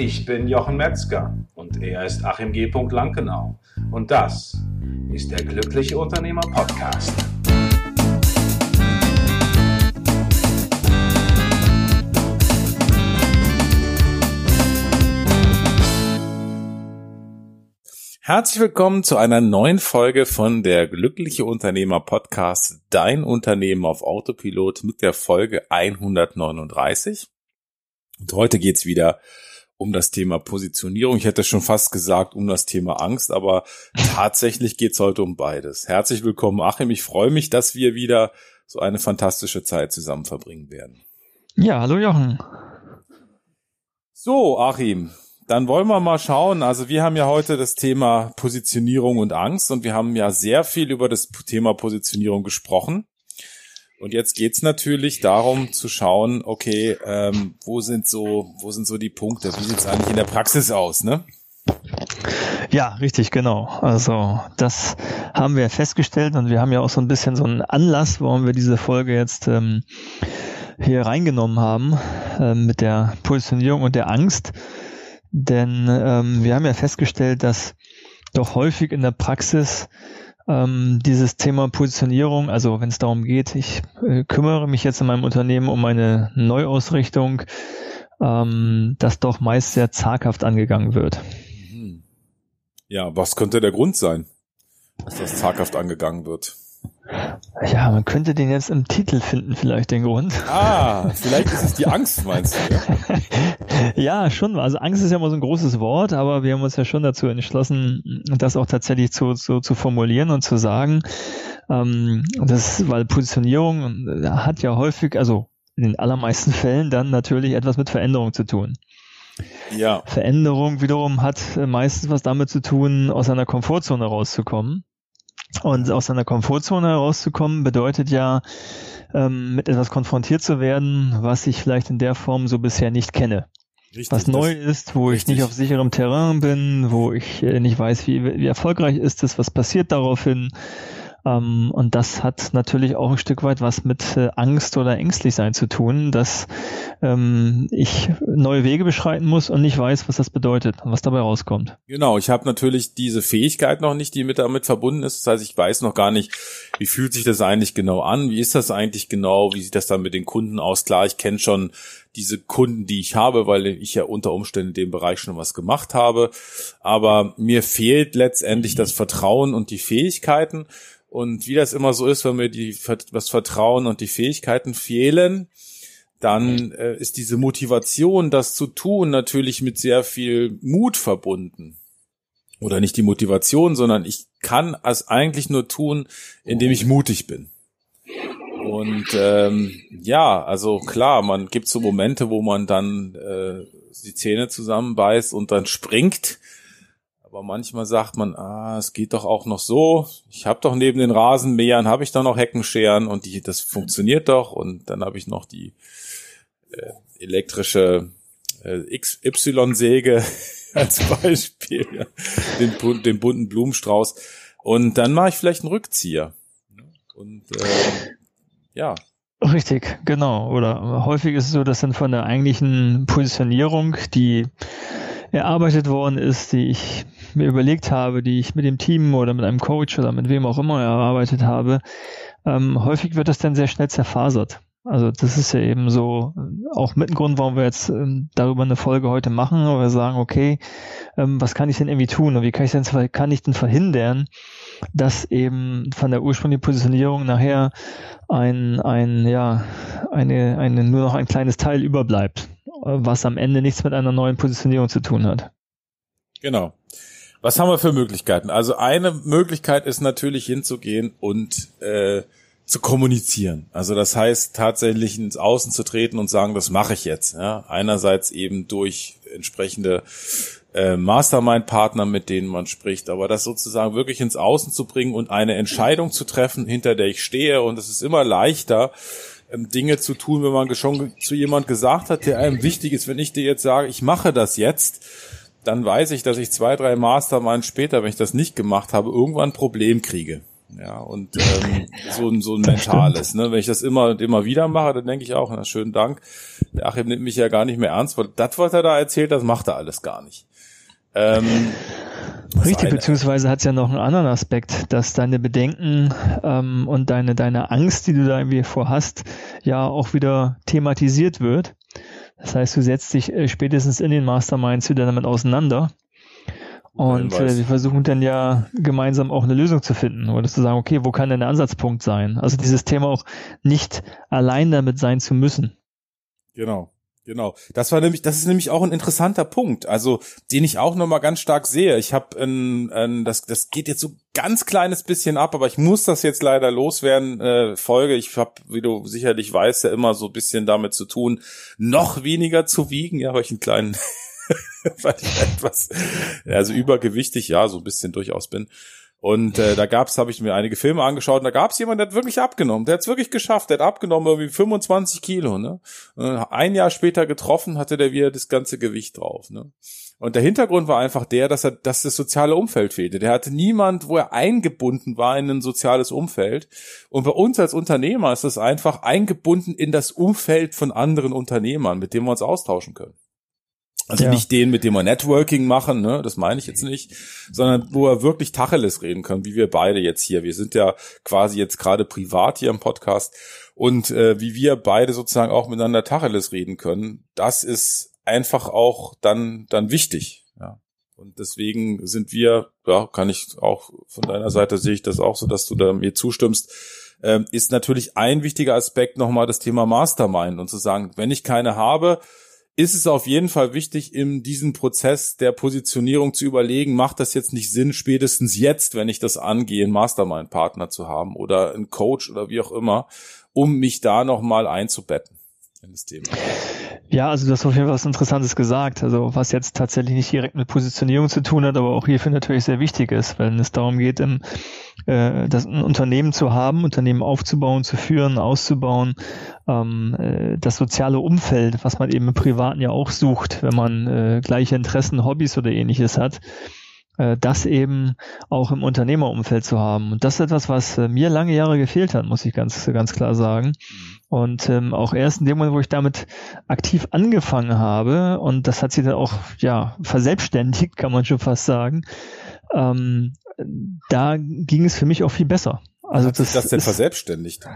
Ich bin Jochen Metzger und er ist Achim G. Lankenau. Und das ist der Glückliche Unternehmer Podcast. Herzlich willkommen zu einer neuen Folge von der Glückliche Unternehmer Podcast, dein Unternehmen auf Autopilot mit der Folge 139. Und heute geht's wieder um das Thema Positionierung. Ich hätte schon fast gesagt, um das Thema Angst, aber tatsächlich geht's heute um beides. Herzlich willkommen, Achim. Ich freue mich, dass wir wieder so eine fantastische Zeit zusammen verbringen werden. Ja, hallo Jochen. So, Achim, dann wollen wir mal schauen. Also wir haben ja heute das Thema Positionierung und Angst und wir haben ja sehr viel über das Thema Positionierung gesprochen. Und jetzt geht's natürlich darum zu schauen, okay, ähm, wo sind so, wo sind so die Punkte? Wie sieht's eigentlich in der Praxis aus, ne? Ja, richtig, genau. Also das haben wir festgestellt und wir haben ja auch so ein bisschen so einen Anlass, warum wir diese Folge jetzt ähm, hier reingenommen haben äh, mit der Positionierung und der Angst. Denn ähm, wir haben ja festgestellt, dass doch häufig in der Praxis ähm, dieses Thema Positionierung, also wenn es darum geht, ich äh, kümmere mich jetzt in meinem Unternehmen um eine Neuausrichtung, ähm, das doch meist sehr zaghaft angegangen wird. Mhm. Ja, was könnte der Grund sein, dass das zaghaft angegangen wird? Ja, man könnte den jetzt im Titel finden, vielleicht den Grund. Ah, vielleicht ist es die Angst, meinst du? Ja? ja, schon. Also Angst ist ja immer so ein großes Wort, aber wir haben uns ja schon dazu entschlossen, das auch tatsächlich zu, zu, zu formulieren und zu sagen. Ähm, das, weil Positionierung hat ja häufig, also in den allermeisten Fällen dann natürlich etwas mit Veränderung zu tun. Ja. Veränderung wiederum hat meistens was damit zu tun, aus einer Komfortzone rauszukommen. Und aus seiner Komfortzone herauszukommen, bedeutet ja, ähm, mit etwas konfrontiert zu werden, was ich vielleicht in der Form so bisher nicht kenne. Richtig, was neu ist, wo richtig. ich nicht auf sicherem Terrain bin, wo ich äh, nicht weiß, wie, wie erfolgreich ist es, was passiert daraufhin. Ähm, und das hat natürlich auch ein Stück weit was mit äh, Angst oder ängstlich sein zu tun, dass ähm, ich neue Wege beschreiten muss und nicht weiß, was das bedeutet und was dabei rauskommt. Genau, ich habe natürlich diese Fähigkeit noch nicht, die mit damit verbunden ist. Das heißt, ich weiß noch gar nicht, wie fühlt sich das eigentlich genau an, wie ist das eigentlich genau, wie sieht das dann mit den Kunden aus. Klar, ich kenne schon diese Kunden, die ich habe, weil ich ja unter Umständen in dem Bereich schon was gemacht habe. Aber mir fehlt letztendlich das Vertrauen und die Fähigkeiten. Und wie das immer so ist, wenn mir die, das Vertrauen und die Fähigkeiten fehlen, dann äh, ist diese Motivation, das zu tun, natürlich mit sehr viel Mut verbunden. Oder nicht die Motivation, sondern ich kann es eigentlich nur tun, indem ich mutig bin. Und ähm, ja, also klar, man gibt so Momente, wo man dann äh, die Zähne zusammenbeißt und dann springt aber manchmal sagt man, ah, es geht doch auch noch so. Ich habe doch neben den Rasenmähern habe ich doch noch Heckenscheren und die, das funktioniert doch. Und dann habe ich noch die äh, elektrische äh, XY-Säge als Beispiel, ja. den, den bunten Blumenstrauß. Und dann mache ich vielleicht einen Rückzieher. Und äh, ja, Richtig, genau. Oder häufig ist es so, dass dann von der eigentlichen Positionierung, die erarbeitet worden ist, die ich mir überlegt habe, die ich mit dem Team oder mit einem Coach oder mit wem auch immer erarbeitet habe, ähm, häufig wird das dann sehr schnell zerfasert. Also das ist ja eben so auch mit ein Grund, warum wir jetzt ähm, darüber eine Folge heute machen, wo wir sagen, okay, ähm, was kann ich denn irgendwie tun und wie kann ich denn kann ich denn verhindern, dass eben von der ursprünglichen Positionierung nachher ein ein ja eine eine nur noch ein kleines Teil überbleibt, was am Ende nichts mit einer neuen Positionierung zu tun hat. Genau. Was haben wir für Möglichkeiten? Also eine Möglichkeit ist natürlich hinzugehen und äh, zu kommunizieren. Also das heißt tatsächlich ins Außen zu treten und sagen, das mache ich jetzt. Ja? Einerseits eben durch entsprechende äh, Mastermind-Partner, mit denen man spricht, aber das sozusagen wirklich ins Außen zu bringen und eine Entscheidung zu treffen, hinter der ich stehe. Und es ist immer leichter, ähm, Dinge zu tun, wenn man schon zu jemand gesagt hat, der einem wichtig ist. Wenn ich dir jetzt sage, ich mache das jetzt, dann weiß ich, dass ich zwei, drei Masterminds später, wenn ich das nicht gemacht habe, irgendwann ein Problem kriege. Ja, und ähm, so, ein so ein mentales, ne? Wenn ich das immer und immer wieder mache, dann denke ich auch, na schönen Dank. Der Achim nimmt mich ja gar nicht mehr ernst, weil das, was er da erzählt, das macht er alles gar nicht. Ähm, Richtig, beziehungsweise hat es ja noch einen anderen Aspekt, dass deine Bedenken ähm, und deine, deine Angst, die du da irgendwie vorhast, ja auch wieder thematisiert wird. Das heißt, du setzt dich äh, spätestens in den Masterminds wieder damit auseinander und äh, wir versuchen dann ja gemeinsam auch eine Lösung zu finden oder zu sagen, okay, wo kann denn der Ansatzpunkt sein? Also dieses Thema auch nicht allein damit sein zu müssen. Genau. Genau, das war nämlich, das ist nämlich auch ein interessanter Punkt, also den ich auch nochmal ganz stark sehe. Ich habe, ein, ein, das, das geht jetzt so ganz kleines bisschen ab, aber ich muss das jetzt leider loswerden. Äh, Folge, ich habe, wie du sicherlich weißt, ja immer so ein bisschen damit zu tun, noch weniger zu wiegen, ja, weil ich einen kleinen weil ich etwas, also übergewichtig, ja, so ein bisschen durchaus bin. Und äh, da gab's, habe ich mir einige Filme angeschaut und da gab's jemanden, der hat wirklich abgenommen. Der hat's wirklich geschafft. Der hat abgenommen irgendwie 25 Kilo. Ne? ein Jahr später getroffen hatte der wieder das ganze Gewicht drauf. Ne? Und der Hintergrund war einfach der, dass er, dass das soziale Umfeld fehlte. Der hatte niemand, wo er eingebunden war in ein soziales Umfeld. Und bei uns als Unternehmer ist das einfach eingebunden in das Umfeld von anderen Unternehmern, mit denen wir uns austauschen können. Also ja. nicht den, mit dem wir Networking machen, ne, das meine ich jetzt nicht, sondern wo wir wirklich Tacheles reden können, wie wir beide jetzt hier. Wir sind ja quasi jetzt gerade privat hier im Podcast und äh, wie wir beide sozusagen auch miteinander Tacheles reden können, das ist einfach auch dann dann wichtig, ja. Und deswegen sind wir, ja, kann ich auch von deiner Seite sehe ich das auch so, dass du da mir zustimmst, äh, ist natürlich ein wichtiger Aspekt nochmal das Thema Mastermind und zu sagen, wenn ich keine habe, ist es auf jeden Fall wichtig, in diesem Prozess der Positionierung zu überlegen, macht das jetzt nicht Sinn, spätestens jetzt, wenn ich das angehe, einen Mastermind-Partner zu haben oder einen Coach oder wie auch immer, um mich da nochmal einzubetten in das Thema. Ja, also du hast auf jeden Fall was Interessantes gesagt. Also was jetzt tatsächlich nicht direkt mit Positionierung zu tun hat, aber auch hierfür natürlich sehr wichtig ist, wenn es darum geht, im, äh, das ein Unternehmen zu haben, Unternehmen aufzubauen, zu führen, auszubauen, ähm, äh, das soziale Umfeld, was man eben im Privaten ja auch sucht, wenn man äh, gleiche Interessen, Hobbys oder ähnliches hat das eben auch im Unternehmerumfeld zu haben. Und das ist etwas, was äh, mir lange Jahre gefehlt hat, muss ich ganz, ganz klar sagen. Und ähm, auch erst in dem Moment, wo ich damit aktiv angefangen habe, und das hat sich dann auch ja verselbstständigt, kann man schon fast sagen, ähm, da ging es für mich auch viel besser. Also hat das, das denn ist, verselbstständigt?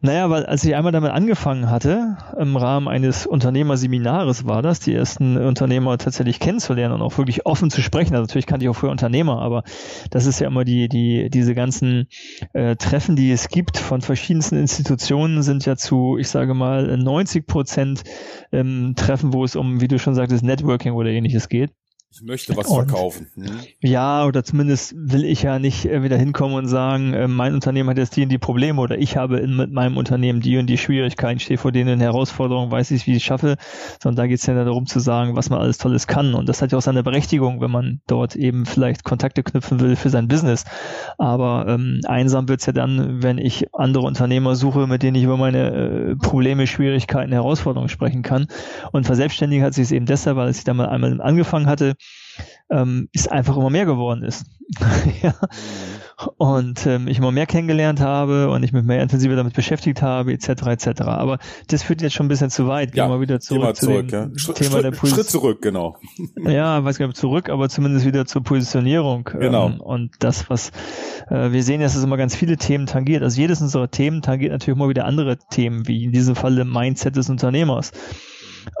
Naja, weil als ich einmal damit angefangen hatte, im Rahmen eines Unternehmerseminares war das, die ersten Unternehmer tatsächlich kennenzulernen und auch wirklich offen zu sprechen. Also natürlich kannte ich auch früher Unternehmer, aber das ist ja immer die, die, diese ganzen äh, Treffen, die es gibt von verschiedensten Institutionen, sind ja zu, ich sage mal, 90 Prozent ähm, Treffen, wo es um, wie du schon sagtest, Networking oder ähnliches geht. Ich möchte was und, verkaufen. Hm? Ja, oder zumindest will ich ja nicht wieder hinkommen und sagen, äh, mein Unternehmen hat jetzt die und die Probleme oder ich habe in, mit meinem Unternehmen die und die Schwierigkeiten, stehe vor denen Herausforderungen, weiß ich, wie ich es schaffe, sondern da geht es ja darum zu sagen, was man alles Tolles kann. Und das hat ja auch seine Berechtigung, wenn man dort eben vielleicht Kontakte knüpfen will für sein Business. Aber ähm, einsam wird's ja dann, wenn ich andere Unternehmer suche, mit denen ich über meine äh, Probleme, Schwierigkeiten, Herausforderungen sprechen kann. Und verselbstständigt hat sich es eben deshalb, weil ich da mal einmal angefangen hatte, ähm, ist einfach immer mehr geworden ist. ja. Und ähm, ich immer mehr kennengelernt habe und ich mich mehr intensiver damit beschäftigt habe, etc. etc. Aber das führt jetzt schon ein bisschen zu weit. Gehen ja, wir wieder zurück, zu zurück dem ja. Thema Schritt, der Position. Schritt zurück, genau. ja, weiß gar nicht zurück, aber zumindest wieder zur Positionierung. Ähm, genau. Ähm, und das, was äh, wir sehen, dass es immer ganz viele Themen tangiert. Also jedes unserer Themen tangiert natürlich immer wieder andere Themen, wie in diesem Fall im Mindset des Unternehmers.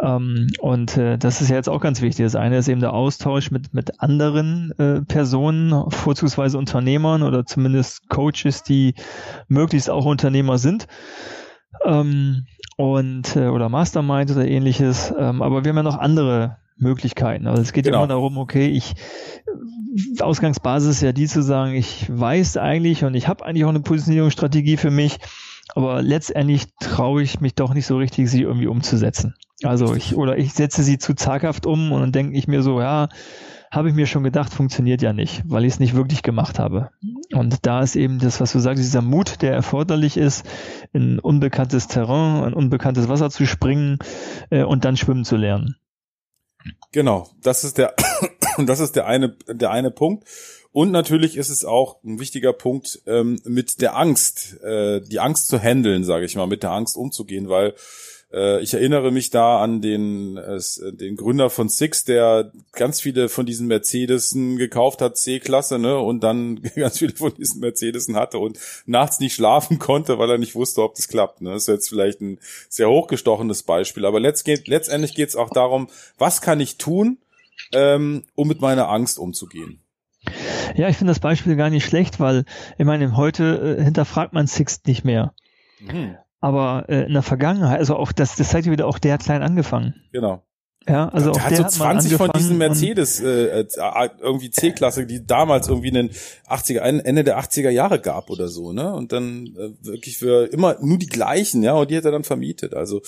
Ähm, und äh, das ist ja jetzt auch ganz wichtig. Das eine ist eben der Austausch mit, mit anderen äh, Personen, vorzugsweise Unternehmern oder zumindest Coaches, die möglichst auch Unternehmer sind. Ähm, und äh, oder Mastermind oder ähnliches. Ähm, aber wir haben ja noch andere Möglichkeiten. Also es geht genau. immer darum, okay, ich Ausgangsbasis ist ja die zu sagen, ich weiß eigentlich und ich habe eigentlich auch eine Positionierungsstrategie für mich, aber letztendlich traue ich mich doch nicht so richtig, sie irgendwie umzusetzen. Also ich, oder ich setze sie zu zaghaft um und dann denke ich mir so, ja, habe ich mir schon gedacht, funktioniert ja nicht, weil ich es nicht wirklich gemacht habe. Und da ist eben das, was du sagst, dieser Mut, der erforderlich ist, in unbekanntes Terrain, in unbekanntes Wasser zu springen äh, und dann schwimmen zu lernen. Genau, das ist der, das ist der eine, der eine Punkt. Und natürlich ist es auch ein wichtiger Punkt, ähm, mit der Angst, äh, die Angst zu handeln, sage ich mal, mit der Angst umzugehen, weil äh, ich erinnere mich da an den, äh, den Gründer von Six, der ganz viele von diesen Mercedesen gekauft hat, C-Klasse, ne, und dann ganz viele von diesen Mercedesen hatte und nachts nicht schlafen konnte, weil er nicht wusste, ob das klappt. Ne. Das ist jetzt vielleicht ein sehr hochgestochenes Beispiel, aber letztendlich geht es auch darum, was kann ich tun, ähm, um mit meiner Angst umzugehen. Ja, ich finde das Beispiel gar nicht schlecht, weil ich meine, heute äh, hinterfragt man Sixt nicht mehr. Mhm. Aber äh, in der Vergangenheit, also auch das, das zeigt ja wieder, auch der hat klein angefangen. Genau. Ja, also der auch hat so 20 von diesen Mercedes äh, äh, irgendwie C-Klasse, die damals irgendwie in den 80er Ende der 80er Jahre gab oder so, ne? Und dann äh, wirklich für immer nur die gleichen, ja, und die hat er dann vermietet. Also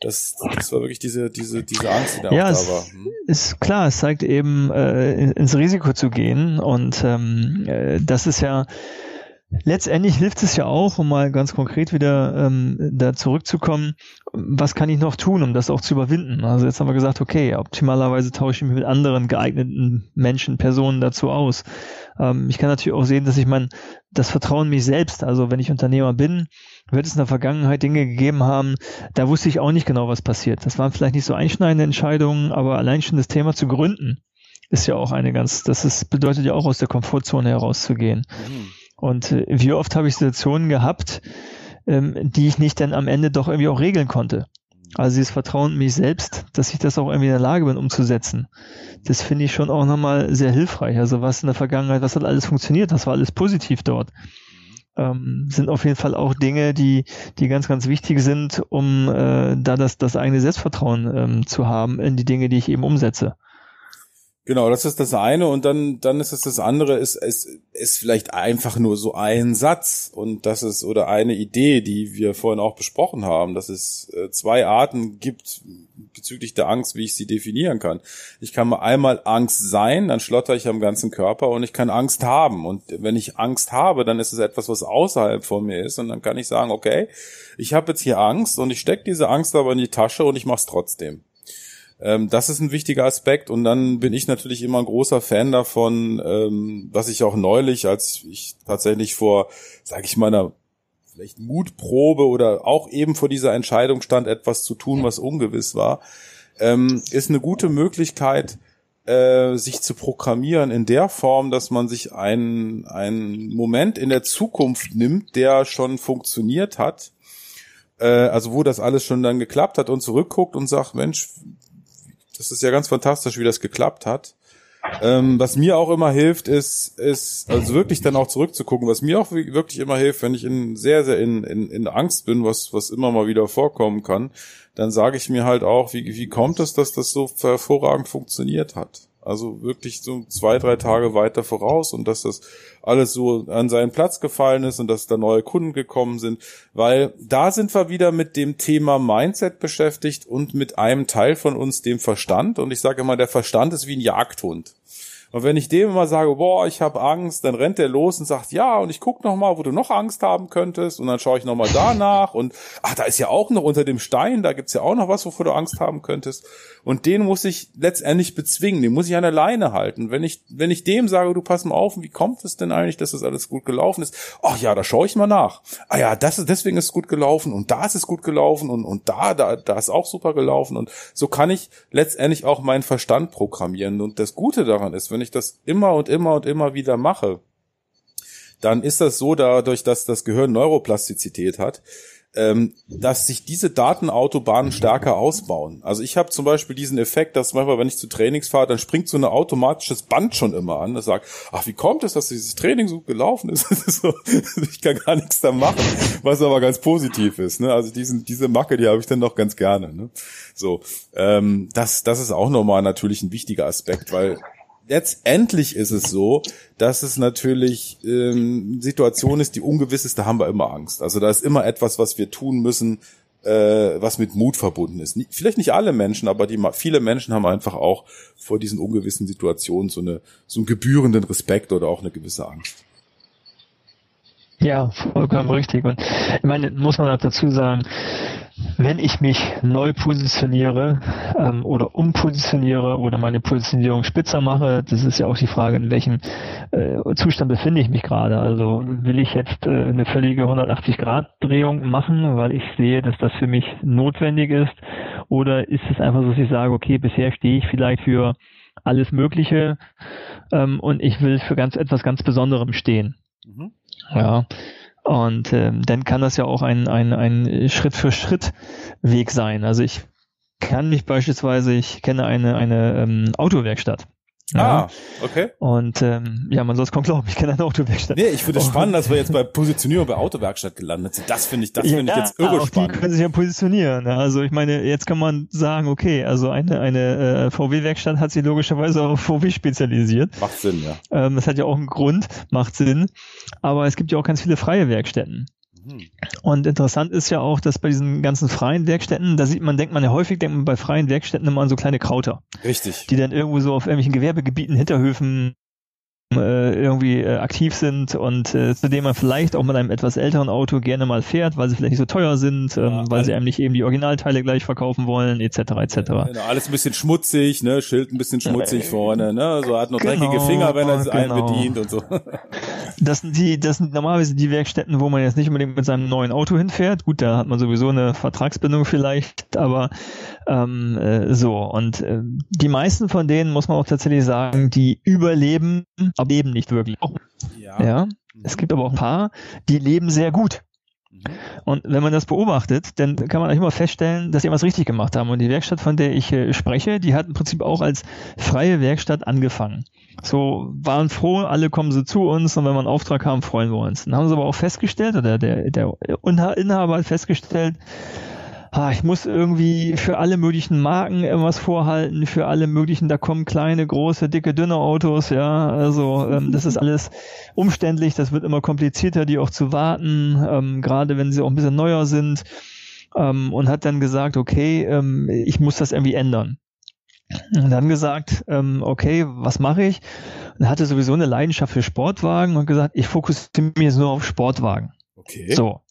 das, das war wirklich diese diese diese Angst, die da ja, auch da war. Hm? Ist klar, es zeigt eben äh, ins Risiko zu gehen und ähm, äh, das ist ja Letztendlich hilft es ja auch, um mal ganz konkret wieder ähm, da zurückzukommen, was kann ich noch tun, um das auch zu überwinden? Also jetzt haben wir gesagt, okay, optimalerweise tausche ich mich mit anderen geeigneten Menschen, Personen dazu aus. Ähm, ich kann natürlich auch sehen, dass ich mein, das Vertrauen in mich selbst, also wenn ich Unternehmer bin, wird es in der Vergangenheit Dinge gegeben haben, da wusste ich auch nicht genau, was passiert. Das waren vielleicht nicht so einschneidende Entscheidungen, aber allein schon das Thema zu gründen, ist ja auch eine ganz, das ist, bedeutet ja auch aus der Komfortzone herauszugehen. Mhm. Und äh, wie oft habe ich Situationen gehabt, ähm, die ich nicht dann am Ende doch irgendwie auch regeln konnte. Also dieses Vertrauen in mich selbst, dass ich das auch irgendwie in der Lage bin umzusetzen. Das finde ich schon auch nochmal sehr hilfreich. Also was in der Vergangenheit, was hat alles funktioniert, das war alles positiv dort. Ähm, sind auf jeden Fall auch Dinge, die, die ganz, ganz wichtig sind, um äh, da das, das eigene Selbstvertrauen ähm, zu haben in die Dinge, die ich eben umsetze. Genau, das ist das eine und dann dann ist es das andere ist es ist vielleicht einfach nur so ein Satz und das ist oder eine Idee, die wir vorhin auch besprochen haben, dass es äh, zwei Arten gibt bezüglich der Angst, wie ich sie definieren kann. Ich kann mal einmal Angst sein, dann schlotter ich am ganzen Körper und ich kann Angst haben und wenn ich Angst habe, dann ist es etwas, was außerhalb von mir ist und dann kann ich sagen, okay, ich habe jetzt hier Angst und ich stecke diese Angst aber in die Tasche und ich mache es trotzdem. Ähm, das ist ein wichtiger Aspekt. Und dann bin ich natürlich immer ein großer Fan davon, ähm, was ich auch neulich, als ich tatsächlich vor, sage ich mal, einer vielleicht Mutprobe oder auch eben vor dieser Entscheidung stand, etwas zu tun, was ungewiss war, ähm, ist eine gute Möglichkeit, äh, sich zu programmieren in der Form, dass man sich einen, einen Moment in der Zukunft nimmt, der schon funktioniert hat, äh, also wo das alles schon dann geklappt hat und zurückguckt und sagt, Mensch, das ist ja ganz fantastisch, wie das geklappt hat. Ähm, was mir auch immer hilft, ist, ist also wirklich dann auch zurückzugucken. Was mir auch wirklich immer hilft, wenn ich in sehr, sehr in, in, in Angst bin, was, was immer mal wieder vorkommen kann, dann sage ich mir halt auch, wie, wie kommt es, dass das so hervorragend funktioniert hat? Also wirklich so zwei, drei Tage weiter voraus und dass das alles so an seinen Platz gefallen ist und dass da neue Kunden gekommen sind, weil da sind wir wieder mit dem Thema Mindset beschäftigt und mit einem Teil von uns, dem Verstand. Und ich sage immer, der Verstand ist wie ein Jagdhund. Und wenn ich dem immer sage, boah, ich habe Angst, dann rennt er los und sagt, ja, und ich guck noch mal, wo du noch Angst haben könntest. Und dann schaue ich noch mal danach und ach, da ist ja auch noch unter dem Stein, da gibt's ja auch noch was, wovor du Angst haben könntest. Und den muss ich letztendlich bezwingen, den muss ich an der Leine halten. Wenn ich, wenn ich dem sage, du pass mal auf, wie kommt es denn eigentlich, dass das alles gut gelaufen ist? Ach ja, da schaue ich mal nach. Ah ja, das ist, deswegen ist es gut gelaufen und da ist es gut gelaufen und, und da, da, da ist auch super gelaufen. Und so kann ich letztendlich auch meinen Verstand programmieren. Und das Gute daran ist, wenn ich das immer und immer und immer wieder mache, dann ist das so, dadurch, dass das Gehirn Neuroplastizität hat, ähm, dass sich diese Datenautobahnen stärker ausbauen. Also ich habe zum Beispiel diesen Effekt, dass manchmal, wenn ich zu Trainings fahre, dann springt so ein automatisches Band schon immer an. Das sagt, ach, wie kommt es, dass dieses Training so gelaufen ist? ich kann gar nichts da machen, was aber ganz positiv ist. Ne? Also diesen, diese Macke, die habe ich dann noch ganz gerne. Ne? So, ähm, das, das ist auch nochmal natürlich ein wichtiger Aspekt, weil letztendlich ist es so, dass es natürlich ähm, Situation ist, die ungewiss ist, da haben wir immer Angst. Also da ist immer etwas, was wir tun müssen, äh, was mit Mut verbunden ist. Vielleicht nicht alle Menschen, aber die viele Menschen haben einfach auch vor diesen ungewissen Situationen so eine so einen gebührenden Respekt oder auch eine gewisse Angst. Ja, vollkommen richtig. Und ich meine, muss man auch dazu sagen, wenn ich mich neu positioniere ähm, oder umpositioniere oder meine Positionierung spitzer mache, das ist ja auch die Frage, in welchem äh, Zustand befinde ich mich gerade. Also will ich jetzt äh, eine völlige 180-Grad-Drehung machen, weil ich sehe, dass das für mich notwendig ist, oder ist es einfach so, dass ich sage, okay, bisher stehe ich vielleicht für alles Mögliche ähm, und ich will für ganz etwas ganz Besonderem stehen. Mhm. Ja. Und ähm, dann kann das ja auch ein, ein, ein Schritt für Schritt Weg sein. Also ich kann mich beispielsweise, ich kenne eine, eine ähm, Autowerkstatt. Ja. Ah, okay. Und ähm, ja, man soll es kaum glauben, ich kenne eine Autowerkstatt. Nee, ich finde es spannend, dass wir jetzt bei Positionierung bei Autowerkstatt gelandet sind. Das finde ich, das ja, finde ich jetzt irre auch spannend. Die können sich ja positionieren. Also ich meine, jetzt kann man sagen, okay, also eine, eine äh, VW-Werkstatt hat sich logischerweise auf VW spezialisiert. Macht Sinn, ja. Ähm, das hat ja auch einen Grund, macht Sinn. Aber es gibt ja auch ganz viele freie Werkstätten. Mhm. Und interessant ist ja auch, dass bei diesen ganzen freien Werkstätten, da sieht man, denkt man ja häufig, denkt man bei freien Werkstätten immer an so kleine Krauter. Richtig. Die dann irgendwo so auf irgendwelchen Gewerbegebieten, Hinterhöfen äh, irgendwie äh, aktiv sind und äh, zu dem man vielleicht auch mit einem etwas älteren Auto gerne mal fährt, weil sie vielleicht nicht so teuer sind, ähm, ja, weil sie einem nicht eben die Originalteile gleich verkaufen wollen, etc. etc. Genau, alles ein bisschen schmutzig, ne, Schild ein bisschen schmutzig vorne, ne, so hat noch genau, dreckige Finger, wenn er es genau. einen bedient und so. Das sind die, das sind normalerweise die Werkstätten, wo man jetzt nicht unbedingt mit seinem neuen Auto hinfährt. Gut, da hat man sowieso eine Vertragsbindung vielleicht, aber ähm, äh, so. Und äh, die meisten von denen muss man auch tatsächlich sagen, die überleben, aber leben nicht wirklich. Ja. ja. Es gibt aber auch ein paar, die leben sehr gut. Mhm. Und wenn man das beobachtet, dann kann man eigentlich immer feststellen, dass sie was richtig gemacht haben. Und die Werkstatt, von der ich äh, spreche, die hat im Prinzip auch als freie Werkstatt angefangen. So waren froh, alle kommen so zu uns und wenn wir einen Auftrag haben, freuen wir uns. Dann haben sie aber auch festgestellt, oder der, der Inhaber hat festgestellt, ich muss irgendwie für alle möglichen Marken irgendwas vorhalten, für alle möglichen, da kommen kleine, große, dicke, dünne Autos, ja, also ähm, das ist alles umständlich, das wird immer komplizierter, die auch zu warten, ähm, gerade wenn sie auch ein bisschen neuer sind ähm, und hat dann gesagt, okay, ähm, ich muss das irgendwie ändern. Und dann gesagt, ähm, okay, was mache ich? Und hatte sowieso eine Leidenschaft für Sportwagen und gesagt, ich fokussiere mich jetzt nur auf Sportwagen. Okay. So.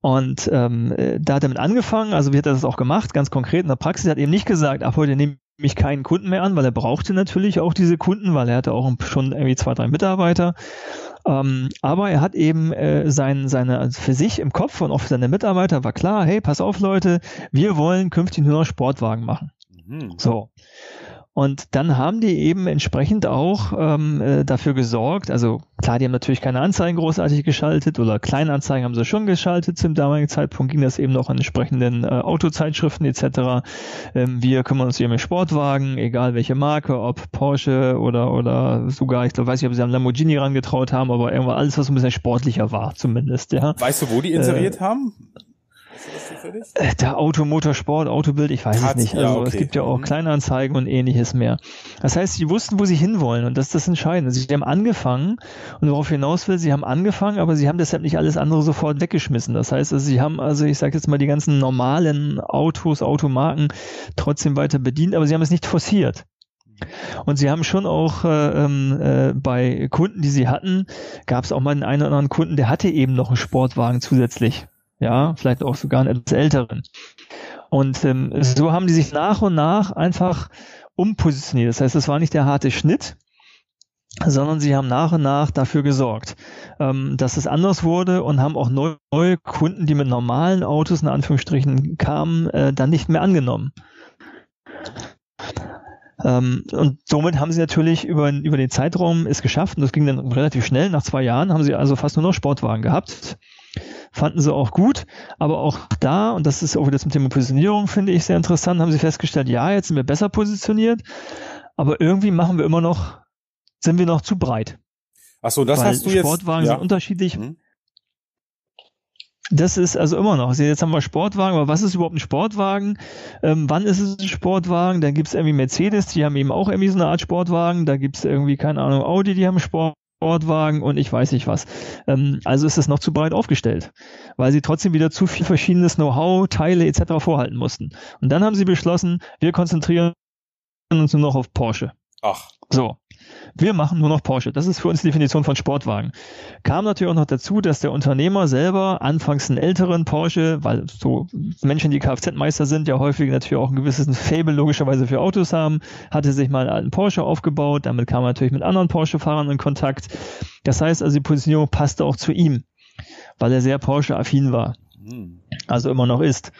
Und ähm, da hat er mit angefangen, also wie hat er das auch gemacht, ganz konkret in der Praxis, er hat eben nicht gesagt, ab heute nehme ich keinen Kunden mehr an, weil er brauchte natürlich auch diese Kunden, weil er hatte auch schon irgendwie zwei, drei Mitarbeiter. Ähm, aber er hat eben äh, sein, seine, also für sich im Kopf und auch für seine Mitarbeiter war klar, hey, pass auf Leute, wir wollen künftig nur noch Sportwagen machen. Mhm. So. Und dann haben die eben entsprechend auch ähm, äh, dafür gesorgt, also klar, die haben natürlich keine Anzeigen großartig geschaltet oder Kleinanzeigen haben sie schon geschaltet. Zum damaligen Zeitpunkt ging das eben noch an entsprechenden äh, Autozeitschriften etc. Ähm, wir kümmern uns hier um Sportwagen, egal welche Marke, ob Porsche oder oder sogar, ich glaube, weiß nicht, ob sie am Lamborghini rangetraut haben, aber irgendwo alles, was ein bisschen sportlicher war, zumindest. Ja. Weißt du, wo die inseriert äh, haben? Äh, der Automotorsport, Autobild, ich weiß Tat, es nicht. Also ja, okay. es gibt ja auch mhm. Kleinanzeigen und ähnliches mehr. Das heißt, sie wussten, wo sie hinwollen und das ist das Entscheidende. Sie haben angefangen und worauf hinaus will, sie haben angefangen, aber sie haben deshalb nicht alles andere sofort weggeschmissen. Das heißt, also sie haben also, ich sage jetzt mal, die ganzen normalen Autos, Automarken trotzdem weiter bedient, aber sie haben es nicht forciert. Und sie haben schon auch äh, ähm, äh, bei Kunden, die sie hatten, gab es auch mal einen, einen oder anderen Kunden, der hatte eben noch einen Sportwagen zusätzlich ja, vielleicht auch sogar einen etwas älteren. Und ähm, so haben die sich nach und nach einfach umpositioniert. Das heißt, es war nicht der harte Schnitt, sondern sie haben nach und nach dafür gesorgt, ähm, dass es anders wurde und haben auch neue, neue Kunden, die mit normalen Autos in Anführungsstrichen kamen, äh, dann nicht mehr angenommen. Ähm, und somit haben sie natürlich über, über den Zeitraum es geschafft, und das ging dann relativ schnell, nach zwei Jahren haben sie also fast nur noch Sportwagen gehabt fanden sie auch gut, aber auch da, und das ist auch wieder zum Thema Positionierung, finde ich sehr interessant, haben sie festgestellt, ja, jetzt sind wir besser positioniert, aber irgendwie machen wir immer noch, sind wir noch zu breit. Ach so, das Weil hast du jetzt. Sportwagen ja. sind unterschiedlich. Mhm. Das ist also immer noch. Also jetzt haben wir Sportwagen, aber was ist überhaupt ein Sportwagen? Ähm, wann ist es ein Sportwagen? Dann gibt es irgendwie Mercedes, die haben eben auch irgendwie so eine Art Sportwagen. Da gibt es irgendwie, keine Ahnung, Audi, die haben Sport. Sportwagen und ich weiß nicht was. Ähm, also ist es noch zu breit aufgestellt, weil sie trotzdem wieder zu viel verschiedenes Know-how, Teile etc. vorhalten mussten. Und dann haben sie beschlossen, wir konzentrieren uns nur noch auf Porsche. Ach. So. Wir machen nur noch Porsche. Das ist für uns die Definition von Sportwagen. Kam natürlich auch noch dazu, dass der Unternehmer selber anfangs einen älteren Porsche, weil so Menschen, die Kfz-Meister sind, ja häufig natürlich auch ein gewisses Fable logischerweise für Autos haben, hatte sich mal einen alten Porsche aufgebaut. Damit kam er natürlich mit anderen Porsche-Fahrern in Kontakt. Das heißt also, die Positionierung passte auch zu ihm, weil er sehr Porsche-affin war. Hm. Also immer noch ist.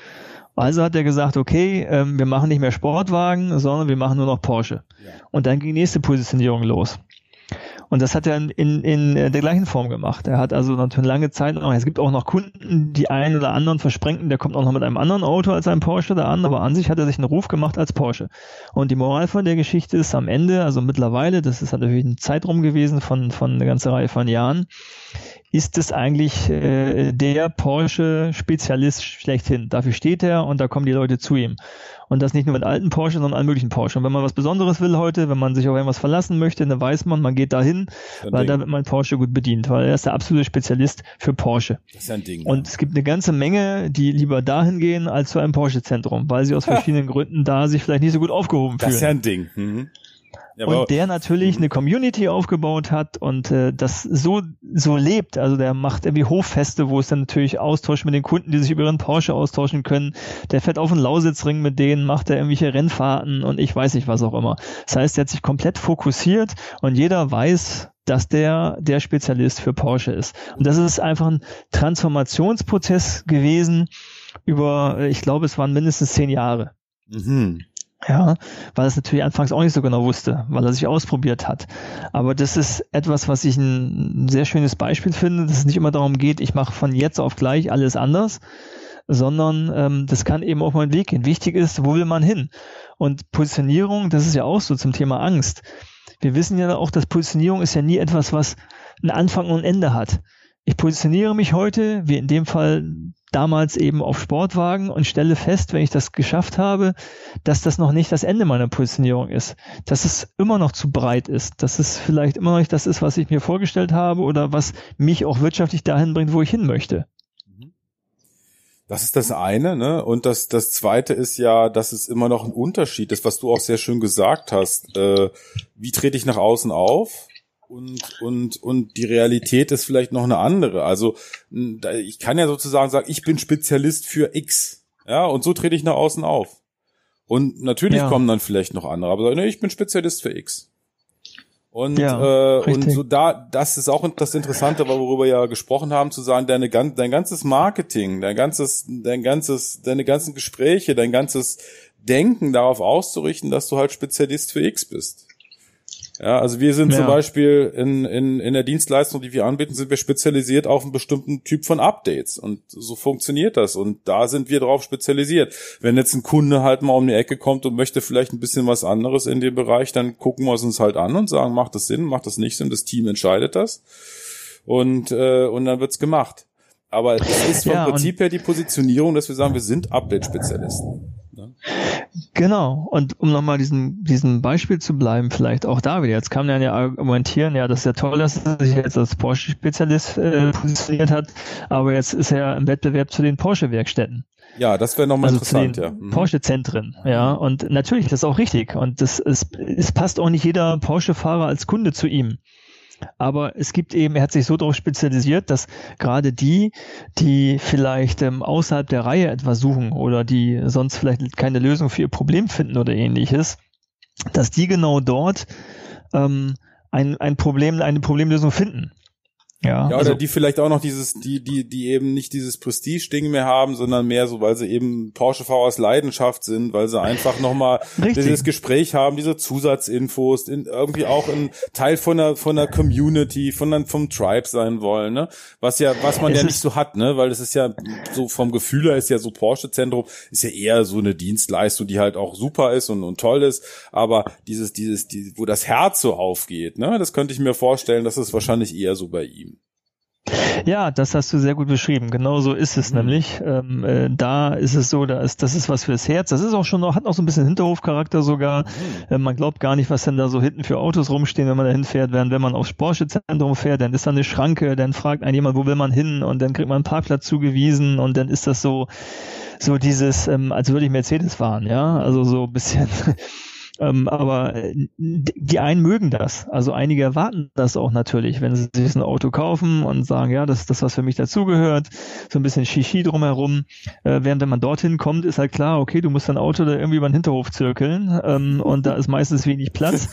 Also hat er gesagt, okay, ähm, wir machen nicht mehr Sportwagen, sondern wir machen nur noch Porsche. Ja. Und dann ging die nächste Positionierung los. Und das hat er in, in, in der gleichen Form gemacht. Er hat also natürlich lange Zeit noch, es gibt auch noch Kunden, die einen oder anderen versprengten, der kommt auch noch mit einem anderen Auto als einem Porsche da an, aber an sich hat er sich einen Ruf gemacht als Porsche. Und die Moral von der Geschichte ist am Ende, also mittlerweile, das ist natürlich ein Zeitraum gewesen von, von einer ganzen Reihe von Jahren, ist es eigentlich äh, der Porsche-Spezialist schlechthin. Dafür steht er und da kommen die Leute zu ihm. Und das nicht nur mit alten Porsche, sondern allen möglichen Porsche. Und wenn man was Besonderes will heute, wenn man sich auf irgendwas verlassen möchte, dann weiß man, man geht dahin, weil Ding. da wird man Porsche gut bedient, weil er ist der absolute Spezialist für Porsche. Das ist ein Ding. Und es gibt eine ganze Menge, die lieber dahin gehen als zu einem Porsche-Zentrum, weil sie aus verschiedenen Gründen da sich vielleicht nicht so gut aufgehoben fühlen. Das ist ja ein Ding. Mhm. Ja, und der natürlich eine Community aufgebaut hat und äh, das so so lebt. Also der macht irgendwie Hoffeste, wo es dann natürlich Austausch mit den Kunden, die sich über ihren Porsche austauschen können. Der fährt auf den Lausitzring mit denen, macht er irgendwelche Rennfahrten und ich weiß nicht was auch immer. Das heißt, er hat sich komplett fokussiert und jeder weiß, dass der der Spezialist für Porsche ist. Und das ist einfach ein Transformationsprozess gewesen über, ich glaube, es waren mindestens zehn Jahre. Mhm. Ja, weil es natürlich anfangs auch nicht so genau wusste, weil er sich ausprobiert hat. Aber das ist etwas, was ich ein sehr schönes Beispiel finde, dass es nicht immer darum geht, ich mache von jetzt auf gleich alles anders, sondern ähm, das kann eben auch mal ein Weg gehen. Wichtig ist, wo will man hin? Und Positionierung, das ist ja auch so zum Thema Angst. Wir wissen ja auch, dass Positionierung ist ja nie etwas, was einen Anfang und ein Ende hat. Ich positioniere mich heute, wie in dem Fall damals eben auf Sportwagen und stelle fest, wenn ich das geschafft habe, dass das noch nicht das Ende meiner Positionierung ist, dass es immer noch zu breit ist, dass es vielleicht immer noch nicht das ist, was ich mir vorgestellt habe oder was mich auch wirtschaftlich dahin bringt, wo ich hin möchte. Das ist das eine, ne? Und das, das zweite ist ja, dass es immer noch ein Unterschied ist, was du auch sehr schön gesagt hast. Äh, wie trete ich nach außen auf? Und, und, und die Realität ist vielleicht noch eine andere. Also ich kann ja sozusagen sagen, ich bin Spezialist für X. Ja, und so trete ich nach außen auf. Und natürlich ja. kommen dann vielleicht noch andere, aber nee, ich bin Spezialist für X. Und, ja, äh, und so da, das ist auch das Interessante, worüber wir ja gesprochen haben, zu sagen, deine, dein ganzes Marketing, dein ganzes, dein ganzes, deine ganzen Gespräche, dein ganzes Denken darauf auszurichten, dass du halt Spezialist für X bist. Ja, also wir sind ja. zum Beispiel in, in, in der Dienstleistung, die wir anbieten, sind wir spezialisiert auf einen bestimmten Typ von Updates. Und so funktioniert das. Und da sind wir drauf spezialisiert. Wenn jetzt ein Kunde halt mal um die Ecke kommt und möchte vielleicht ein bisschen was anderes in dem Bereich, dann gucken wir es uns halt an und sagen, macht das Sinn, macht das nicht Sinn, das Team entscheidet das. Und, äh, und dann wird's gemacht. Aber es ist vom ja, Prinzip her die Positionierung, dass wir sagen, wir sind Update-Spezialisten. Genau. Und um nochmal diesen, diesen Beispiel zu bleiben, vielleicht auch da wieder. Jetzt kann man ja argumentieren, ja, das ist ja toll, dass er sich jetzt als Porsche-Spezialist äh, positioniert hat, aber jetzt ist er im Wettbewerb zu den Porsche-Werkstätten. Ja, das wäre nochmal also interessant, ja. Mhm. Porsche-Zentren, ja. Und natürlich, das ist auch richtig. Und das ist, es passt auch nicht jeder Porsche-Fahrer als Kunde zu ihm. Aber es gibt eben, er hat sich so darauf spezialisiert, dass gerade die, die vielleicht ähm, außerhalb der Reihe etwas suchen oder die sonst vielleicht keine Lösung für ihr Problem finden oder ähnliches, dass die genau dort ähm, ein, ein Problem, eine Problemlösung finden. Ja, ja oder also, die vielleicht auch noch dieses, die, die, die eben nicht dieses Prestige-Ding mehr haben, sondern mehr so, weil sie eben Porsche-Fahrer aus Leidenschaft sind, weil sie einfach nochmal dieses Gespräch haben, diese Zusatzinfos, in, irgendwie auch ein Teil von einer, von einer Community, von einem, vom Tribe sein wollen, ne? Was ja, was man ja nicht so hat, ne? Weil es ist ja so vom Gefühl her ist ja so Porsche-Zentrum, ist ja eher so eine Dienstleistung, die halt auch super ist und, und toll ist, aber dieses, dieses, die, wo das Herz so aufgeht, ne? Das könnte ich mir vorstellen, das ist wahrscheinlich eher so bei ihm. Ja, das hast du sehr gut beschrieben. Genau so ist es mhm. nämlich. Ähm, äh, da ist es so, da ist, das ist was fürs Herz. Das ist auch schon noch, hat noch so ein bisschen Hinterhofcharakter sogar. Mhm. Äh, man glaubt gar nicht, was denn da so hinten für Autos rumstehen, wenn man da hinfährt. Während wenn man aufs Porsche-Zentrum fährt, dann ist da eine Schranke, dann fragt einen jemand, wo will man hin? Und dann kriegt man einen Parkplatz zugewiesen und dann ist das so, so dieses, ähm, als würde ich Mercedes fahren, ja. Also so ein bisschen Ähm, aber äh, die einen mögen das. Also einige erwarten das auch natürlich, wenn sie sich ein Auto kaufen und sagen, ja, das ist das, was für mich dazugehört. So ein bisschen Shishi drumherum. Äh, während wenn man dorthin kommt, ist halt klar, okay, du musst dein Auto da irgendwie über den Hinterhof zirkeln ähm, und da ist meistens wenig Platz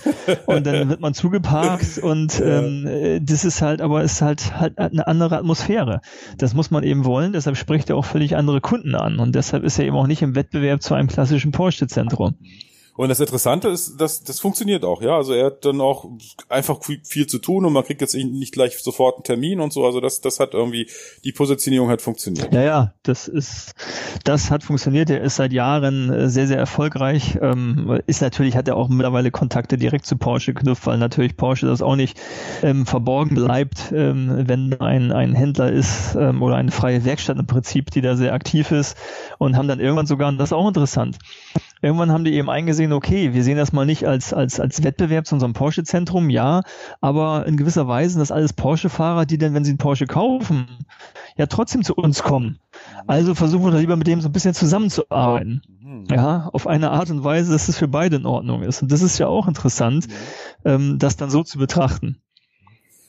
und dann wird man zugeparkt und ähm, äh, das ist halt, aber ist halt halt eine andere Atmosphäre. Das muss man eben wollen. Deshalb spricht er auch völlig andere Kunden an und deshalb ist er eben auch nicht im Wettbewerb zu einem klassischen Porsche-Zentrum. Und das Interessante ist, dass das funktioniert auch, ja. Also er hat dann auch einfach viel zu tun und man kriegt jetzt nicht gleich sofort einen Termin und so. Also das, das hat irgendwie, die Positionierung hat funktioniert. Ja, ja, das ist, das hat funktioniert. Er ist seit Jahren äh, sehr, sehr erfolgreich. Ähm, ist natürlich, hat er auch mittlerweile Kontakte direkt zu Porsche geknüpft, weil natürlich Porsche das auch nicht ähm, verborgen bleibt, ähm, wenn ein, ein Händler ist ähm, oder eine freie Werkstatt im Prinzip, die da sehr aktiv ist und haben dann irgendwann sogar, und das ist auch interessant, irgendwann haben die eben eingesehen, okay, wir sehen das mal nicht als, als, als Wettbewerb zu unserem Porsche-Zentrum, ja, aber in gewisser Weise sind das alles Porsche-Fahrer, die dann, wenn sie einen Porsche kaufen, ja trotzdem zu uns kommen. Also versuchen wir lieber mit dem so ein bisschen zusammenzuarbeiten. Mhm. Ja, auf eine Art und Weise, dass es für beide in Ordnung ist. Und das ist ja auch interessant, ähm, das dann so zu betrachten.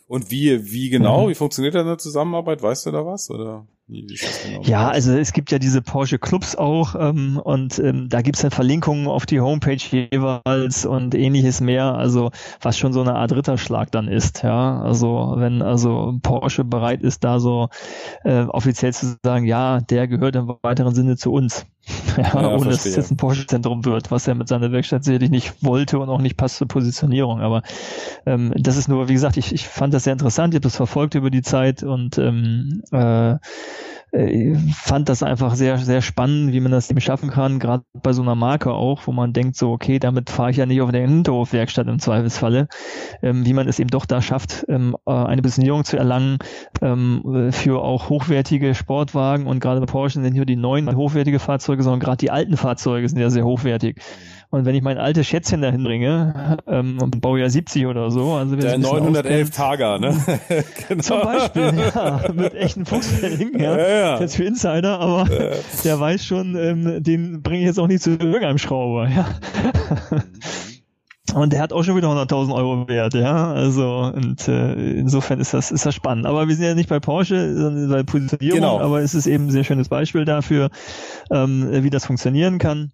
Und wie, wie genau, wie funktioniert da eine Zusammenarbeit? Weißt du da was? Oder? Genau? Ja, also es gibt ja diese Porsche Clubs auch ähm, und ähm, da gibt's dann Verlinkungen auf die Homepage jeweils und ähnliches mehr, also was schon so eine Art Ritterschlag dann ist, ja. Also wenn also Porsche bereit ist, da so äh, offiziell zu sagen, ja, der gehört im weiteren Sinne zu uns. Ja, ja, ohne dass es jetzt ein Porsche-Zentrum wird, was er mit seiner Werkstatt sicherlich nicht wollte und auch nicht passt zur Positionierung. Aber ähm, das ist nur, wie gesagt, ich, ich fand das sehr interessant, ich habe das verfolgt über die Zeit und ähm, äh, äh, fand das einfach sehr, sehr spannend, wie man das eben schaffen kann, gerade bei so einer Marke auch, wo man denkt so, okay, damit fahre ich ja nicht auf der Hinterhofwerkstatt im Zweifelsfalle, ähm, wie man es eben doch da schafft, ähm, äh, eine Positionierung zu erlangen ähm, für auch hochwertige Sportwagen und gerade bei Porsche sind hier die neuen hochwertige Fahrzeuge, sondern gerade die alten Fahrzeuge sind ja sehr hochwertig. Und wenn ich mein altes Schätzchen dahin bringe, ähm, Baujahr 70 oder so, also der 911 Tager, ne? genau. Zum Beispiel, ja, mit echten Fuchsfälligen, ja. ja, ja. Jetzt für Insider, aber ja. der weiß schon, ähm, den bringe ich jetzt auch nicht zu irgendeinem Schrauber, ja. Und der hat auch schon wieder 100.000 Euro wert, ja. Also und äh, insofern ist das ist das spannend. Aber wir sind ja nicht bei Porsche, sondern bei Positionierung. Genau. Aber es ist eben ein sehr schönes Beispiel dafür, ähm, wie das funktionieren kann.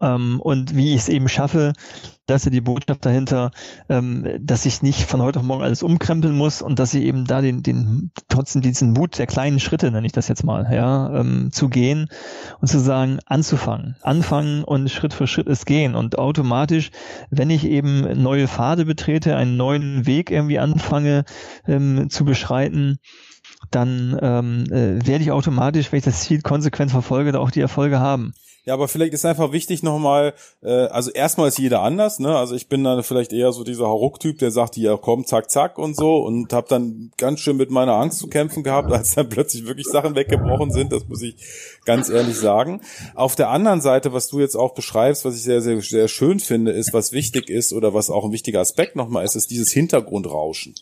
Ähm, und wie ich es eben schaffe, dass ja die Botschaft dahinter, ähm, dass ich nicht von heute auf morgen alles umkrempeln muss und dass ich eben da den, den trotzdem diesen Mut der kleinen Schritte, nenne ich das jetzt mal, ja, ähm, zu gehen und zu sagen, anzufangen. Anfangen und Schritt für Schritt es gehen. Und automatisch, wenn ich eben neue Pfade betrete, einen neuen Weg irgendwie anfange ähm, zu beschreiten, dann ähm, äh, werde ich automatisch, wenn ich das Ziel konsequent verfolge, da auch die Erfolge haben. Ja, aber vielleicht ist einfach wichtig nochmal, äh, also erstmal ist jeder anders, ne? Also ich bin dann vielleicht eher so dieser Hauruck-Typ, der sagt, ja komm, zack, zack und so und habe dann ganz schön mit meiner Angst zu kämpfen gehabt, als dann plötzlich wirklich Sachen weggebrochen sind, das muss ich ganz ehrlich sagen. Auf der anderen Seite, was du jetzt auch beschreibst, was ich sehr, sehr, sehr schön finde, ist, was wichtig ist oder was auch ein wichtiger Aspekt nochmal ist, ist dieses Hintergrundrauschen.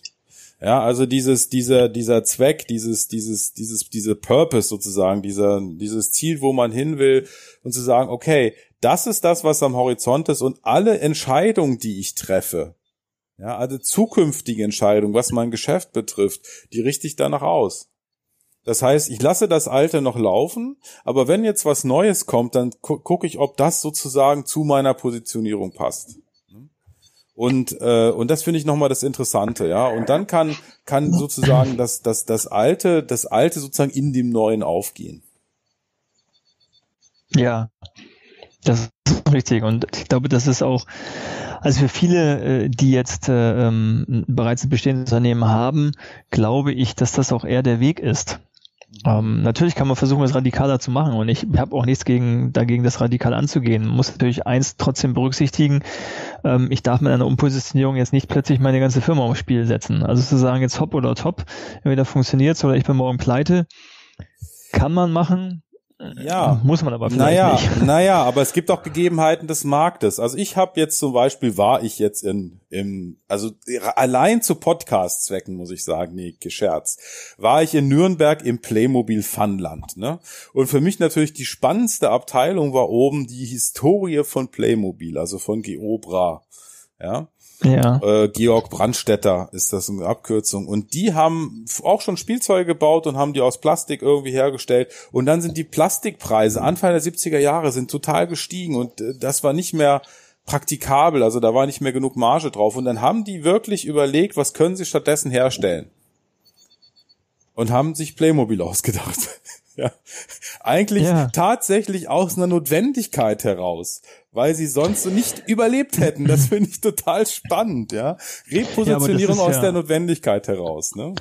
Ja, also dieses, dieser, dieser Zweck, dieses, dieses, dieses, diese Purpose sozusagen, dieser, dieses Ziel, wo man hin will und zu sagen, okay, das ist das, was am Horizont ist und alle Entscheidungen, die ich treffe, ja, also zukünftige Entscheidungen, was mein Geschäft betrifft, die richte ich danach aus. Das heißt, ich lasse das Alte noch laufen, aber wenn jetzt was Neues kommt, dann gu gucke ich, ob das sozusagen zu meiner Positionierung passt. Und, äh, und das finde ich nochmal das Interessante, ja. Und dann kann, kann sozusagen das, das, das Alte, das Alte sozusagen in dem Neuen aufgehen. Ja, das ist richtig. Und ich glaube, das ist auch, also für viele, äh, die jetzt äh, ähm, bereits ein bestehendes Unternehmen haben, glaube ich, dass das auch eher der Weg ist. Ähm, natürlich kann man versuchen, es radikaler zu machen und ich habe auch nichts gegen, dagegen, das radikal anzugehen. Muss natürlich eins trotzdem berücksichtigen, ähm, ich darf mit einer Umpositionierung jetzt nicht plötzlich meine ganze Firma aufs Spiel setzen. Also zu sagen, jetzt hopp oder top, entweder funktioniert oder ich bin morgen pleite, kann man machen, Ja. Muss man aber vielleicht naja, nicht. Naja, aber es gibt auch Gegebenheiten des Marktes. Also ich habe jetzt zum Beispiel, war ich jetzt in, im, also allein zu Podcast-Zwecken muss ich sagen, nee, gescherzt, war ich in Nürnberg im Playmobil Funland. Ne? Und für mich natürlich die spannendste Abteilung war oben die Historie von Playmobil, also von Geobra. Ja, Ja. äh, Georg Brandstetter ist das eine Abkürzung. Und die haben auch schon Spielzeuge gebaut und haben die aus Plastik irgendwie hergestellt. Und dann sind die Plastikpreise Anfang der 70er Jahre sind total gestiegen und äh, das war nicht mehr praktikabel, also da war nicht mehr genug Marge drauf. Und dann haben die wirklich überlegt, was können sie stattdessen herstellen? Und haben sich Playmobil ausgedacht. ja. Eigentlich Ja. tatsächlich aus einer Notwendigkeit heraus, weil sie sonst so nicht überlebt hätten. Das finde ich total spannend, ja. Repositionierung ist aus ja- der Notwendigkeit heraus, ne?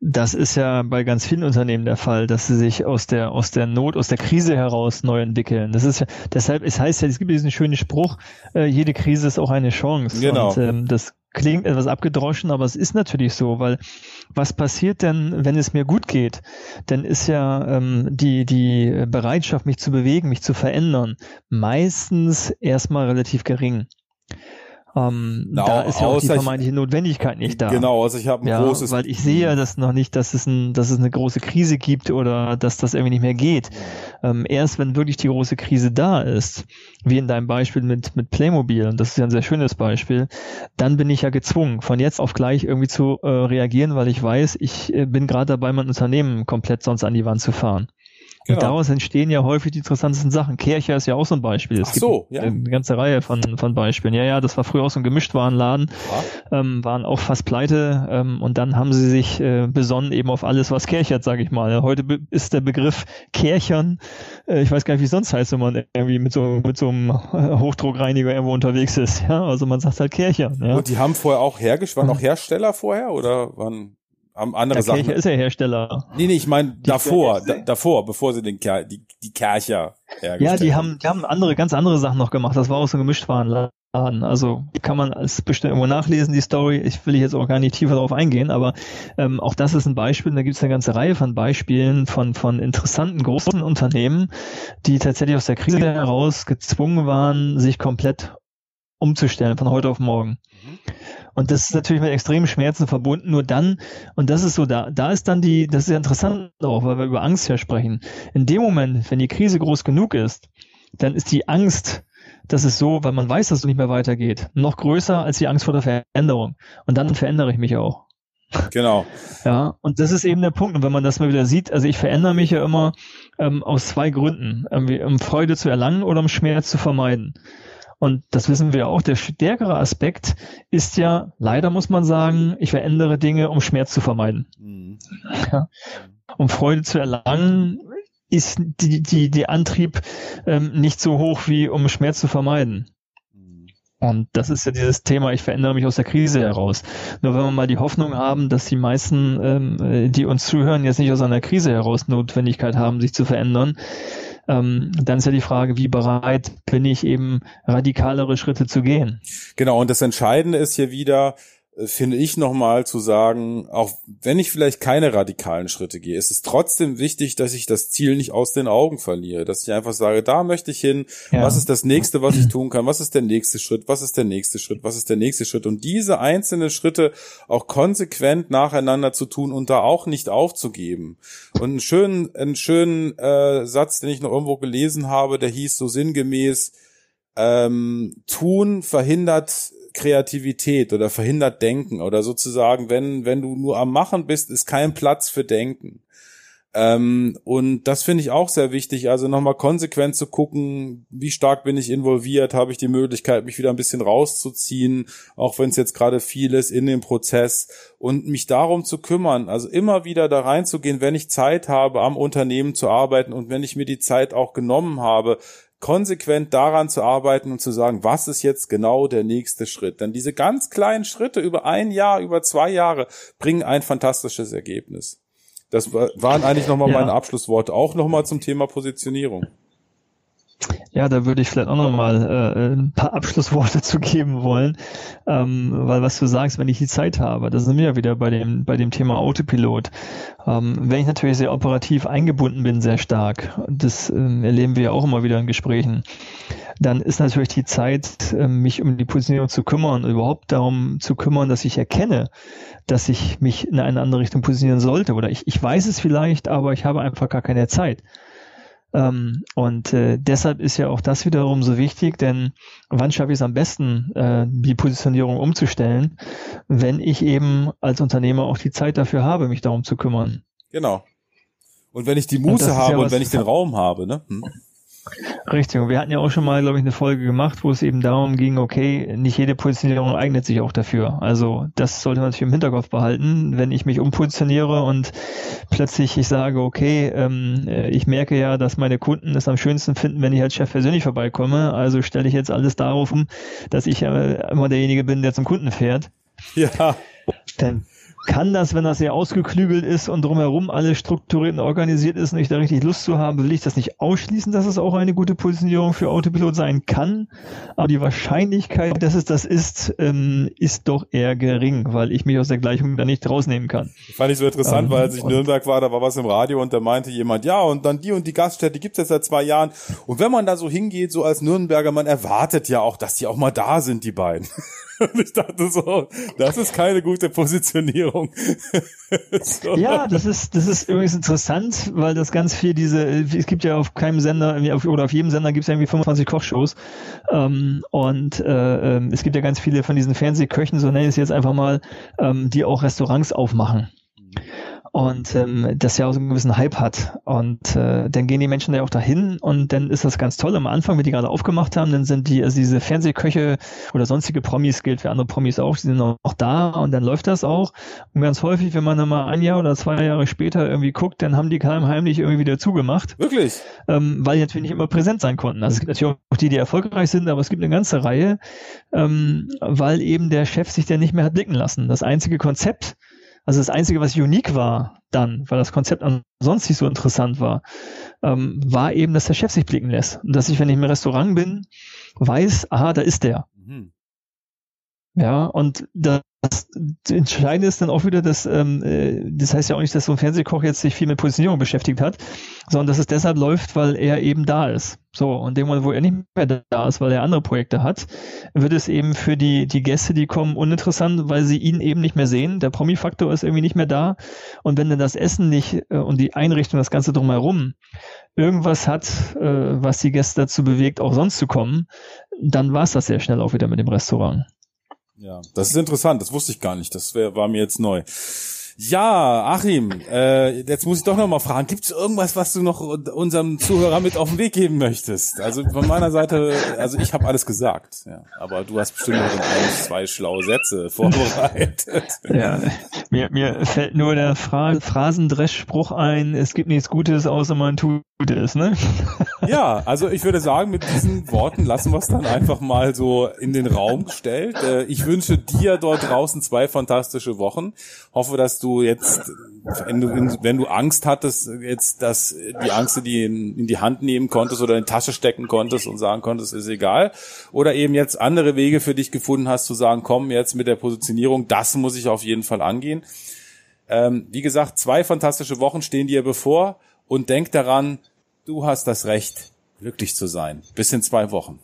Das ist ja bei ganz vielen Unternehmen der Fall, dass sie sich aus der, aus der Not, aus der Krise heraus neu entwickeln. Das ist ja, deshalb, es heißt ja, es gibt diesen schönen Spruch, äh, jede Krise ist auch eine Chance. Genau. Und ähm, das klingt etwas abgedroschen, aber es ist natürlich so, weil was passiert denn, wenn es mir gut geht? Dann ist ja ähm, die, die Bereitschaft, mich zu bewegen, mich zu verändern, meistens erstmal relativ gering. Ähm, Na, da ist ja auch die außer ich- vermeintliche Notwendigkeit nicht da. Genau, also ich habe ein Ja, großes. weil ich sehe ja das noch nicht, dass es, ein, dass es eine große Krise gibt oder dass das irgendwie nicht mehr geht. Ähm, erst wenn wirklich die große Krise da ist, wie in deinem Beispiel mit, mit Playmobil, und das ist ja ein sehr schönes Beispiel, dann bin ich ja gezwungen, von jetzt auf gleich irgendwie zu äh, reagieren, weil ich weiß, ich äh, bin gerade dabei, mein Unternehmen komplett sonst an die Wand zu fahren. Genau. Und daraus entstehen ja häufig die interessantesten Sachen. Kircher ist ja auch so ein Beispiel. Es Ach so, gibt ja. eine ganze Reihe von, von Beispielen. Ja, ja, das war früher auch so ein Gemischtwarenladen ähm, waren auch fast pleite ähm, und dann haben sie sich äh, besonnen eben auf alles, was kärchert, sage ich mal. Heute ist der Begriff Kärchern, äh, ich weiß gar nicht, wie es sonst heißt, wenn man irgendwie mit so, mit so einem Hochdruckreiniger irgendwo unterwegs ist. Ja, also man sagt halt Kärchern. Ja. Und die haben vorher auch hergestellt, waren auch Hersteller vorher oder waren andere Der Sachen? Ist ja Hersteller. nee, nee, ich meine davor, da, davor, bevor sie den Ker die, die Kercher hergestellt Ja, die haben, die haben andere, ganz andere Sachen noch gemacht. Das war auch so ein Gemischtwarenladen. Also kann man als bestimmt irgendwo nachlesen, die Story. Ich will jetzt auch gar nicht tiefer darauf eingehen, aber ähm, auch das ist ein Beispiel. Da gibt es eine ganze Reihe von Beispielen von, von interessanten großen Unternehmen, die tatsächlich aus der Krise heraus gezwungen waren, sich komplett umzustellen von heute auf morgen. Und das ist natürlich mit extremen Schmerzen verbunden. Nur dann, und das ist so, da, da ist dann die, das ist ja interessant auch, weil wir über Angst ja sprechen. In dem Moment, wenn die Krise groß genug ist, dann ist die Angst, das ist so, weil man weiß, dass es nicht mehr weitergeht, noch größer als die Angst vor der Veränderung. Und dann verändere ich mich auch. Genau. Ja, und das ist eben der Punkt. Und wenn man das mal wieder sieht, also ich verändere mich ja immer ähm, aus zwei Gründen. Irgendwie, um Freude zu erlangen oder um Schmerz zu vermeiden. Und das wissen wir auch. Der stärkere Aspekt ist ja, leider muss man sagen, ich verändere Dinge, um Schmerz zu vermeiden. Mhm. Um Freude zu erlangen, ist die, die, die Antrieb ähm, nicht so hoch wie um Schmerz zu vermeiden. Mhm. Und das ist ja dieses Thema, ich verändere mich aus der Krise heraus. Nur wenn wir mal die Hoffnung haben, dass die meisten, ähm, äh, die uns zuhören, jetzt nicht aus einer Krise heraus Notwendigkeit haben, sich zu verändern, ähm, dann ist ja die Frage, wie bereit bin ich eben radikalere Schritte zu gehen. Genau, und das Entscheidende ist hier wieder, finde ich nochmal zu sagen, auch wenn ich vielleicht keine radikalen Schritte gehe, ist es trotzdem wichtig, dass ich das Ziel nicht aus den Augen verliere, dass ich einfach sage, da möchte ich hin, Ja. was ist das nächste, was ich tun kann, was ist der nächste Schritt, was ist der nächste Schritt, was ist der nächste Schritt? Und diese einzelnen Schritte auch konsequent nacheinander zu tun und da auch nicht aufzugeben. Und einen schönen, einen schönen äh, Satz, den ich noch irgendwo gelesen habe, der hieß so sinngemäß, ähm, tun verhindert Kreativität oder verhindert Denken oder sozusagen, wenn, wenn du nur am Machen bist, ist kein Platz für Denken. Ähm, und das finde ich auch sehr wichtig, also nochmal konsequent zu gucken, wie stark bin ich involviert, habe ich die Möglichkeit, mich wieder ein bisschen rauszuziehen, auch wenn es jetzt gerade viel ist in dem Prozess und mich darum zu kümmern, also immer wieder da reinzugehen, wenn ich Zeit habe, am Unternehmen zu arbeiten und wenn ich mir die Zeit auch genommen habe, konsequent daran zu arbeiten und zu sagen, was ist jetzt genau der nächste Schritt. Denn diese ganz kleinen Schritte über ein Jahr, über zwei Jahre bringen ein fantastisches Ergebnis. Das wa- waren eigentlich nochmal Ja. meine Abschlussworte, auch nochmal zum Thema Positionierung. Ja, da würde ich vielleicht auch nochmal äh, ein paar Abschlussworte zu geben wollen, ähm, weil was du sagst, wenn ich die Zeit habe, da sind wir ja wieder bei dem, bei dem Thema Autopilot. Ähm, wenn ich natürlich sehr operativ eingebunden bin, sehr stark, das ähm, erleben wir ja auch immer wieder in Gesprächen, dann ist natürlich die Zeit, äh, mich um die Positionierung zu kümmern, überhaupt darum zu kümmern, dass ich erkenne, dass ich mich in eine andere Richtung positionieren sollte. Oder ich, ich weiß es vielleicht, aber ich habe einfach gar keine Zeit. Ähm, und äh, deshalb ist ja auch das wiederum so wichtig, denn wann schaffe ich es am besten, äh, die Positionierung umzustellen, wenn ich eben als Unternehmer auch die Zeit dafür habe, mich darum zu kümmern. Genau. Und wenn ich die Muße habe ja und wenn ich den Raum habe, ne? Hm. Richtig. Und wir hatten ja auch schon mal, glaube ich, eine Folge gemacht, wo es eben darum ging, okay, nicht jede Positionierung eignet sich auch dafür. Also das sollte man natürlich im Hinterkopf behalten. Wenn ich mich umpositioniere und plötzlich ich sage, okay, ähm, ich merke ja, dass meine Kunden es am schönsten finden, wenn ich als Chef persönlich vorbeikomme. Also stelle ich jetzt alles darauf um, dass ich ja immer derjenige bin, der zum Kunden fährt. Ja. Dann kann das, wenn das sehr ausgeklügelt ist und drumherum alles strukturiert und organisiert ist und ich da richtig Lust zu habe, will ich das nicht ausschließen, dass es auch eine gute Positionierung für Autopilot sein kann. Aber die Wahrscheinlichkeit, dass es das ist, ähm, ist doch eher gering, weil ich mich aus der Gleichung da nicht rausnehmen kann. Fand ich so interessant, ähm, weil als ich in Nürnberg war, da war was im Radio und da meinte jemand, ja, und dann die und die Gaststätte, die gibt's jetzt seit zwei Jahren. Und wenn man da so hingeht, so als Nürnberger, man erwartet ja auch, dass die auch mal da sind, die beiden. Und ich dachte so, das ist keine gute Positionierung. so. Ja, das ist, das ist übrigens interessant, weil das ganz viel diese, es gibt ja auf keinem Sender, oder auf jedem Sender gibt es ja irgendwie 25 Kochshows. Ähm, und äh, ähm, es gibt ja ganz viele von diesen Fernsehköchen, so nenne ich es jetzt einfach mal, ähm, die auch Restaurants aufmachen und ähm, das ja auch so einen gewissen Hype hat. Und äh, dann gehen die Menschen ja auch dahin und dann ist das ganz toll. Am Anfang, wenn die gerade aufgemacht haben, dann sind die, also diese Fernsehköche oder sonstige Promis gilt für andere Promis auch, die sind noch da und dann läuft das auch. Und ganz häufig, wenn man dann mal ein Jahr oder zwei Jahre später irgendwie guckt, dann haben die heimlich irgendwie wieder zugemacht. Wirklich? Ähm, weil die natürlich nicht immer präsent sein konnten. Also es gibt natürlich auch die, die erfolgreich sind, aber es gibt eine ganze Reihe, ähm, weil eben der Chef sich dann nicht mehr hat blicken lassen. Das einzige Konzept, also das Einzige, was unique war dann, weil das Konzept ansonsten nicht so interessant war, ähm, war eben, dass der Chef sich blicken lässt. Und dass ich, wenn ich im Restaurant bin, weiß, aha, da ist der. Mhm. Ja, und das Entscheidende ist dann auch wieder, dass ähm, äh, das heißt ja auch nicht, dass so ein Fernsehkoch jetzt sich viel mit Positionierung beschäftigt hat, sondern dass es deshalb läuft, weil er eben da ist. So, und dem Moment, wo er nicht mehr da ist, weil er andere Projekte hat, wird es eben für die, die Gäste, die kommen, uninteressant, weil sie ihn eben nicht mehr sehen. Der Promi-Faktor ist irgendwie nicht mehr da. Und wenn dann das Essen nicht äh, und die Einrichtung, das Ganze drumherum, irgendwas hat, äh, was die Gäste dazu bewegt, auch sonst zu kommen, dann war es das sehr schnell auch wieder mit dem Restaurant. Ja, das ist interessant, das wusste ich gar nicht, das wär, war mir jetzt neu. Ja, Achim, äh, jetzt muss ich doch noch mal fragen, gibt es irgendwas, was du noch unserem Zuhörer mit auf den Weg geben möchtest? Also von meiner Seite, also ich habe alles gesagt, ja, aber du hast bestimmt noch ein, zwei schlaue Sätze vorbereitet. Ja, mir, mir fällt nur der Phra Phrasendreschspruch ein, es gibt nichts Gutes, außer man tut es, ne? Ja, also ich würde sagen, mit diesen Worten lassen wir es dann einfach mal so in den Raum gestellt. Äh, ich wünsche dir dort draußen zwei fantastische Wochen. Hoffe, dass du jetzt, wenn du, wenn du Angst hattest, jetzt, dass die Angst die in, in die Hand nehmen konntest oder in die Tasche stecken konntest und sagen konntest, ist egal. Oder eben jetzt andere Wege für dich gefunden hast, zu sagen, komm jetzt mit der Positionierung, das muss ich auf jeden Fall angehen. Ähm, wie gesagt, zwei fantastische Wochen stehen dir bevor und denk daran, du hast das Recht, glücklich zu sein. Bis in zwei Wochen.